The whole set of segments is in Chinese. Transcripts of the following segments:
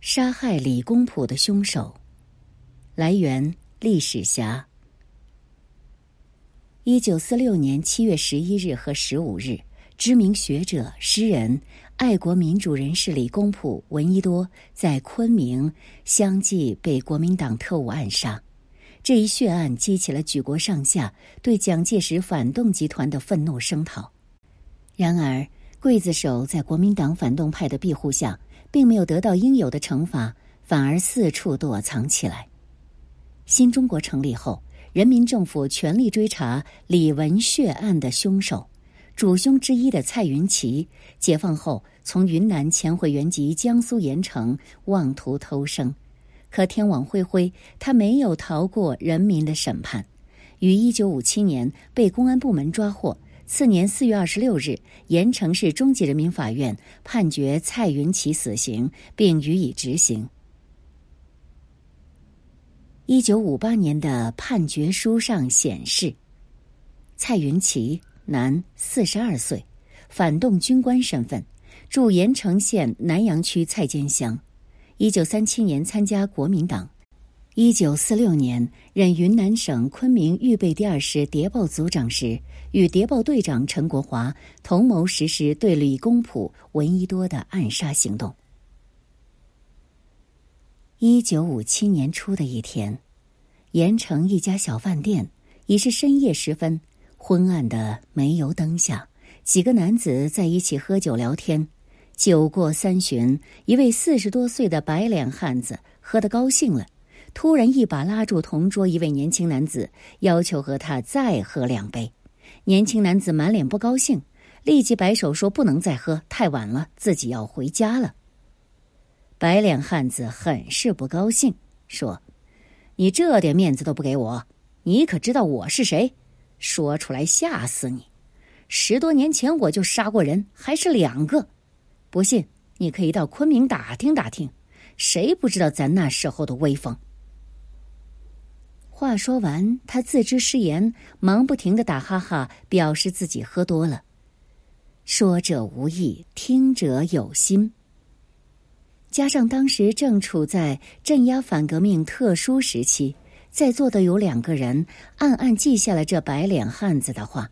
杀害李公朴的凶手。来源：历史侠。一九四六年七月十一日和十五日，知名学者、诗人、爱国民主人士李公朴、闻一多在昆明相继被国民党特务暗杀。这一血案激起了举国上下对蒋介石反动集团的愤怒声讨。然而，刽子手在国民党反动派的庇护下。并没有得到应有的惩罚，反而四处躲藏起来。新中国成立后，人民政府全力追查李文血案的凶手，主凶之一的蔡云奇，解放后从云南潜回原籍江苏盐城，妄图偷生，可天网恢恢，他没有逃过人民的审判，于一九五七年被公安部门抓获。次年四月二十六日，盐城市中级人民法院判决蔡云奇死刑，并予以执行。一九五八年的判决书上显示，蔡云奇，男，四十二岁，反动军官身份，驻盐城县南阳区蔡间乡。一九三七年参加国民党。一九四六年任云南省昆明预备第二师谍报组长时，与谍报队长陈国华同谋实施对李公朴、闻一多的暗杀行动。一九五七年初的一天，盐城一家小饭店已是深夜时分，昏暗的煤油灯下，几个男子在一起喝酒聊天。酒过三巡，一位四十多岁的白脸汉子喝得高兴了。突然，一把拉住同桌一位年轻男子，要求和他再喝两杯。年轻男子满脸不高兴，立即摆手说：“不能再喝，太晚了，自己要回家了。”白脸汉子很是不高兴，说：“你这点面子都不给我，你可知道我是谁？说出来吓死你！十多年前我就杀过人，还是两个。不信，你可以到昆明打听打听，谁不知道咱那时候的威风？”话说完，他自知失言，忙不停的打哈哈，表示自己喝多了。说者无意，听者有心。加上当时正处在镇压反革命特殊时期，在座的有两个人暗暗记下了这白脸汉子的话。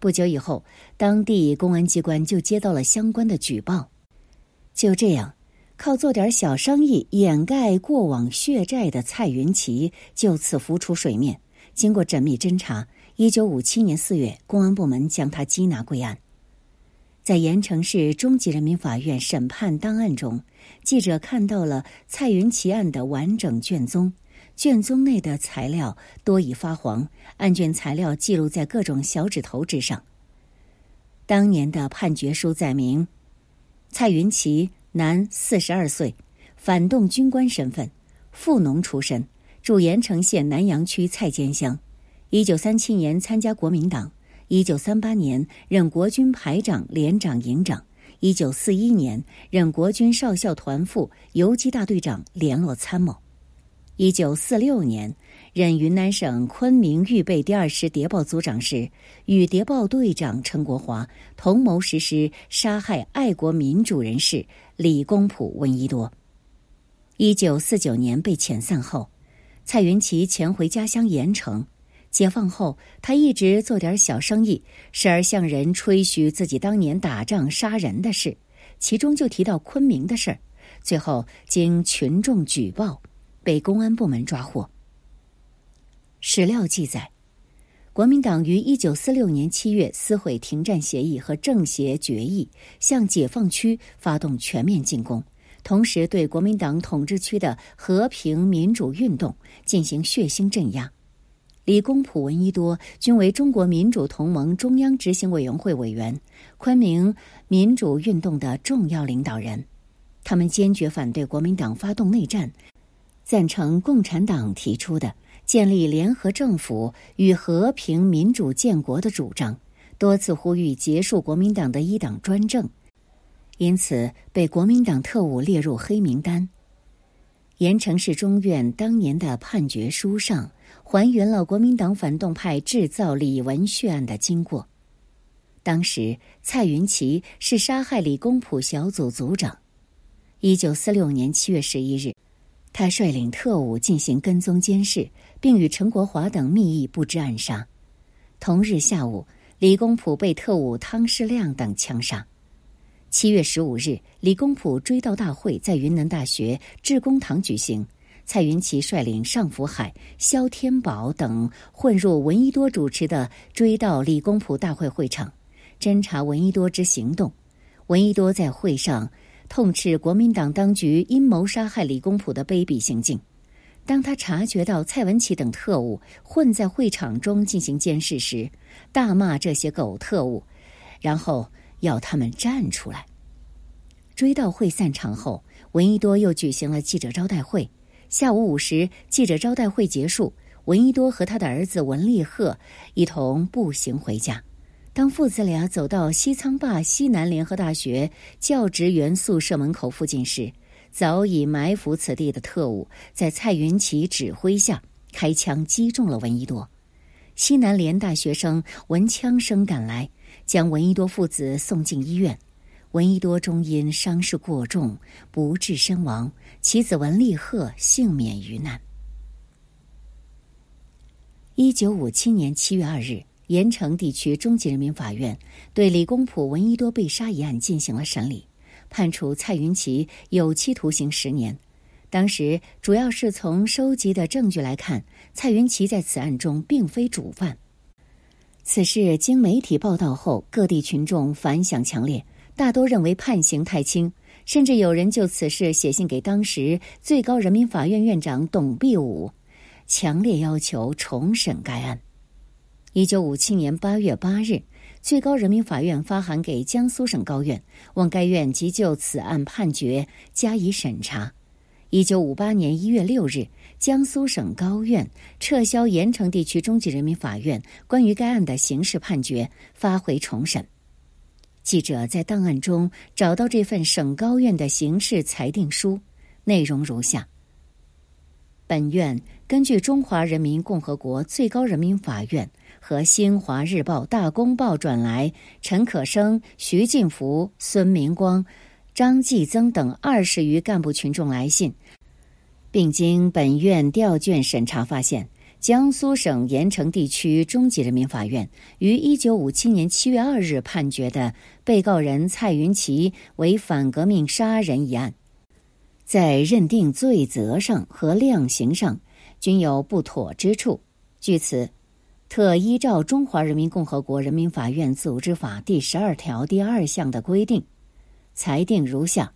不久以后，当地公安机关就接到了相关的举报。就这样。靠做点小生意掩盖过往血债的蔡云奇就此浮出水面。经过缜密侦查，一九五七年四月，公安部门将他缉拿归案。在盐城市中级人民法院审判档案中，记者看到了蔡云奇案的完整卷宗。卷宗内的材料多已发黄，案卷材料记录在各种小指头之上。当年的判决书载明，蔡云奇。男，四十二岁，反动军官身份，富农出身，住盐城县南阳区蔡间乡。一九三七年参加国民党，一九三八年任国军排长、连长、营长，一九四一年任国军少校团副、游击大队长、联络参谋，一九四六年任云南省昆明预备第二师谍报组长时，与谍报队长陈国华同谋实施杀害爱国民主人士。李公朴、闻一多，一九四九年被遣散后，蔡云奇潜回家乡盐城。解放后，他一直做点小生意，时而向人吹嘘自己当年打仗杀人的事，其中就提到昆明的事儿。最后经群众举报，被公安部门抓获。史料记载，国民党于一九四六年七月撕毁停战协议和政协决议，向解放区发动全面进攻，同时对国民党统治区的和平民主运动进行血腥镇压。李公朴、闻一多均为中国民主同盟中央执行委员会委员，昆明民主运动的重要领导人。他们坚决反对国民党发动内战，赞成共产党提出的。建立联合政府与和平民主建国的主张，多次呼吁结束国民党的一党专政，因此被国民党特务列入黑名单。盐城市中院当年的判决书上还原了国民党反动派制造李文旭案的经过。当时蔡云奇是杀害李公朴小组组长。一九四六年七月十一日，他率领特务进行跟踪监视，并与陈国华等密议布置暗杀。同日下午，李公朴被特务汤世亮等枪杀。七月十五日，李公朴追悼大会在云南大学致公堂举行。蔡云奇率领尚福海、肖天宝等混入闻一多主持的追悼李公朴大会会场，侦查闻一多之行动。闻一多在会上痛斥国民党当局阴谋杀害李公朴的卑鄙行径。当他察觉到蔡文琪等特务混在会场中进行监视时，大骂这些狗特务，然后要他们站出来。追悼会散场后，闻一多又举行了记者招待会。下午五时，记者招待会结束，闻一多和他的儿子文立鹤一同步行回家。当父子俩走到西仓坝西南联合大学教职员宿舍门口附近时，早已埋伏此地的特务在蔡云奇指挥下开枪击中了闻一多。西南联大学生闻枪声赶来，将闻一多父子送进医院。闻一多终因伤势过重不治身亡，其子文立鹤幸免于难。一九五七年七月二日，盐城地区中级人民法院对李公朴、闻一多被杀一案进行了审理，判处蔡云奇有期徒刑十年。当时，主要是从收集的证据来看，蔡云奇在此案中并非主犯。此事经媒体报道后，各地群众反响强烈。大多认为判刑太轻，甚至有人就此事写信给当时最高人民法院院长董必武，强烈要求重审该案。一九五七年八月八日，最高人民法院发函给江苏省高院，望该院即就此案判决加以审查。一九五八年一月六日，江苏省高院撤销盐城地区中级人民法院关于该案的刑事判决，发回重审。记者在档案中找到这份省高院的刑事裁定书，内容如下：本院根据中华人民共和国最高人民法院和《新华日报》《大公报》转来陈可生、徐进福、孙明光、张继增等二十余干部群众来信，并经本院调卷审查发现。江苏省盐城地区中级人民法院于一九五七年七月二日判决的被告人蔡云奇为反革命杀人一案，在认定罪责上和量刑上均有不妥之处。据此，特依照《中华人民共和国人民法院组织法》第十二条第二项的规定，裁定如下：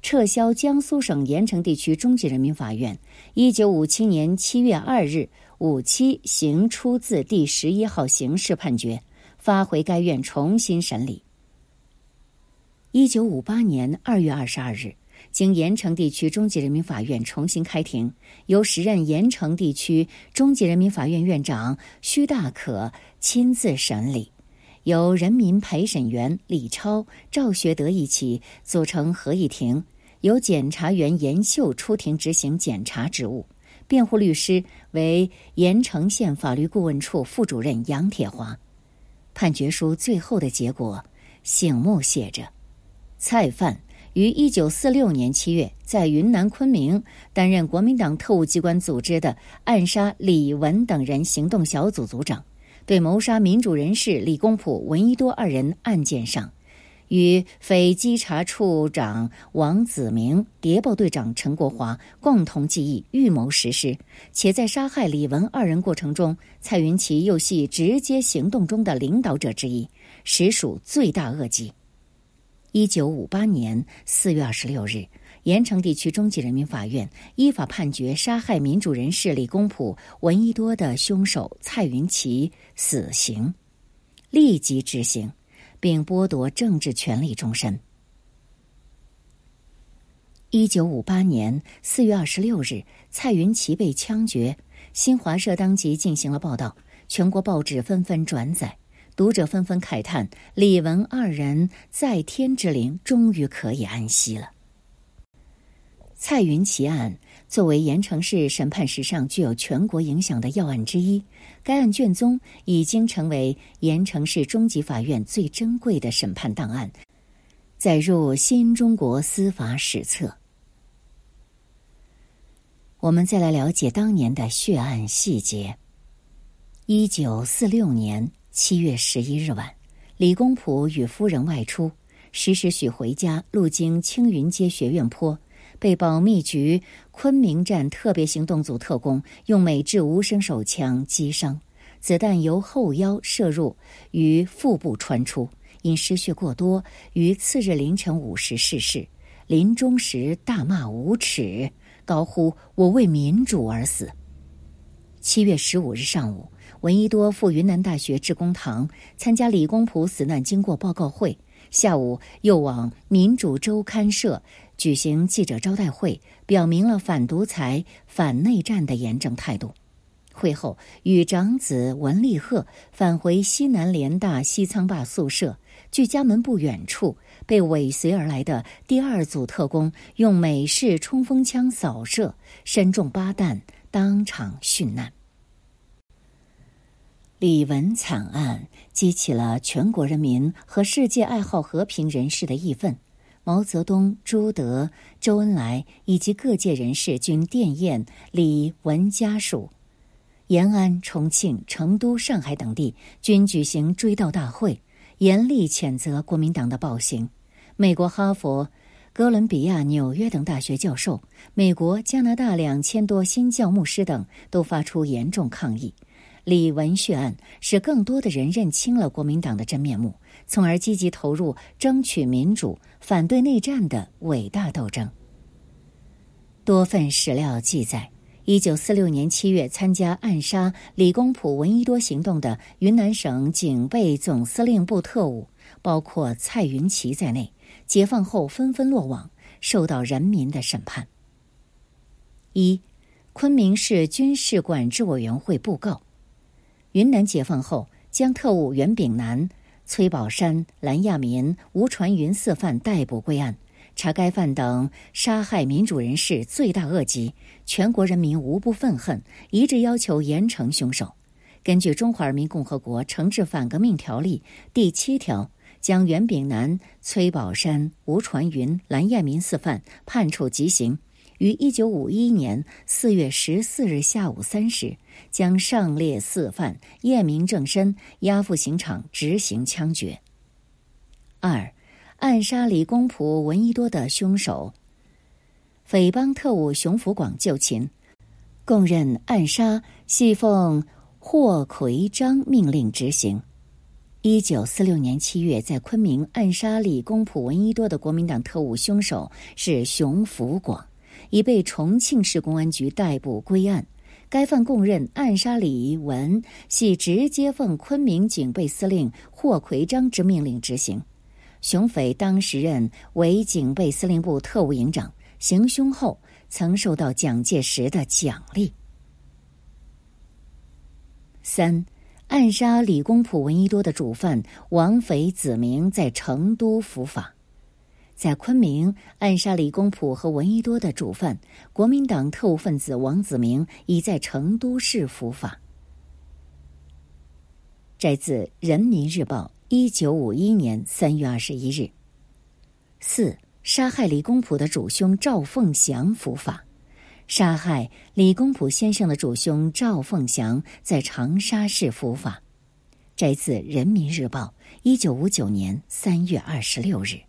撤销江苏省盐城地区中级人民法院一九五七年七月二日。五七行出自第十一号刑事判决，发回该院重新审理。一九五八年二月二十二日，经盐城地区中级人民法院重新开庭，由时任盐城地区中级人民法院院长徐大可亲自审理，由人民陪审员李超、赵学德一起组成合议庭，由检察员严秀出庭执行检察职务。辩护律师为盐城县法律顾问处副主任杨铁华。判决书最后的结果醒目写着：蔡范于一九四六年七月在云南昆明担任国民党特务机关组织的暗杀李文等人行动小组组长，对谋杀民主人士李公朴、闻一多二人案件上。与匪稽查处长王子明、谍报队长陈国华共同计议、预谋实施，且在杀害李文二人过程中，蔡云奇又系直接行动中的领导者之一，实属罪大恶极。一九五八年四月二十六日，盐城地区中级人民法院依法判决杀害民主人士李公朴、闻一多的凶手蔡云奇死刑，立即执行。并剥夺政治权利终身。一九五八年四月二十六日，蔡云奇被枪决。新华社当即进行了报道，全国报纸纷纷转载，读者纷纷慨叹：李文二人在天之灵终于可以安息了。蔡云奇案。作为盐城市审判史上具有全国影响的要案之一，该案卷宗已经成为盐城市中级法院最珍贵的审判档案，载入新中国司法史册。我们再来了解当年的血案细节。一九四六年七月十一日晚，李公朴与夫人外出，时时许回家，路经青云街学院坡，被保密局昆明站特别行动组特工用美制无声手枪击伤，子弹由后腰射入，于腹部穿出，因失血过多，于次日凌晨五时逝世。临终时大骂无耻。高呼“我为民主而死”。七月十五日上午，闻一多赴云南大学致公堂参加李公朴死难经过报告会，下午又往民主周刊社举行记者招待会，表明了反独裁、反内战的严正态度。会后，与长子文立鹤返回西南联大西仓坝宿舍。距家门不远处，被尾随而来的第二组特工用美式冲锋枪扫射，身中八弹，当场殉难。李文惨案激起了全国人民和世界爱好和平人士的义愤，毛泽东、朱德、周恩来以及各界人士均电唁李文家属。延安、重庆、成都、上海等地均举行追悼大会。严厉谴责国民党的暴行，美国哈佛、哥伦比亚、纽约等大学教授，美国、加拿大两千多新教牧师等都发出严重抗议。李文旭案使更多的人认清了国民党的真面目，从而积极投入争取民主、反对内战的伟大斗争。多份史料记载。一九四六年七月，参加暗杀李公朴、闻一多行动的云南省警备总司令部特务，包括蔡云奇在内，解放后纷纷落网，受到人民的审判。一，昆明市军事管制委员会布告：云南解放后，将特务袁炳南、崔宝山、蓝亚民、吴传云四犯逮捕归案。查该犯等杀害民主人士，罪大恶极，全国人民无不愤恨，一致要求严惩凶手。根据《中华人民共和国惩治反革命条例》第七条，将袁炳南、崔宝山、吴传云、蓝亚民四犯判处极刑。于一九五一年四月十四日下午三时，将上列四犯验明正身，押赴刑场执行枪决。二。暗杀李公朴、闻一多的凶手，匪帮特务熊福广就擒，供认暗杀系奉霍奎章命令执行。一九四六年七月，在昆明暗杀李公朴、闻一多的国民党特务凶手是熊福广，已被重庆市公安局逮捕归案。该犯供认暗杀李文系直接奉昆明警备司令霍奎章之命令执行。熊匪当时任为警备司令部特务营长，行凶后曾受到蒋介石的奖励。三，暗杀李公朴、闻一多的主犯王匪子明在成都伏法，在昆明暗杀李公朴和闻一多的主犯国民党特务分子王子明已在成都市伏法。摘自《人民日报》。一九五一年三月二十一日，四杀害李公朴的主凶赵凤祥伏法。杀害李公朴先生的主凶赵凤祥在长沙市伏法。摘自《人民日报》一九五九年三月二十六日。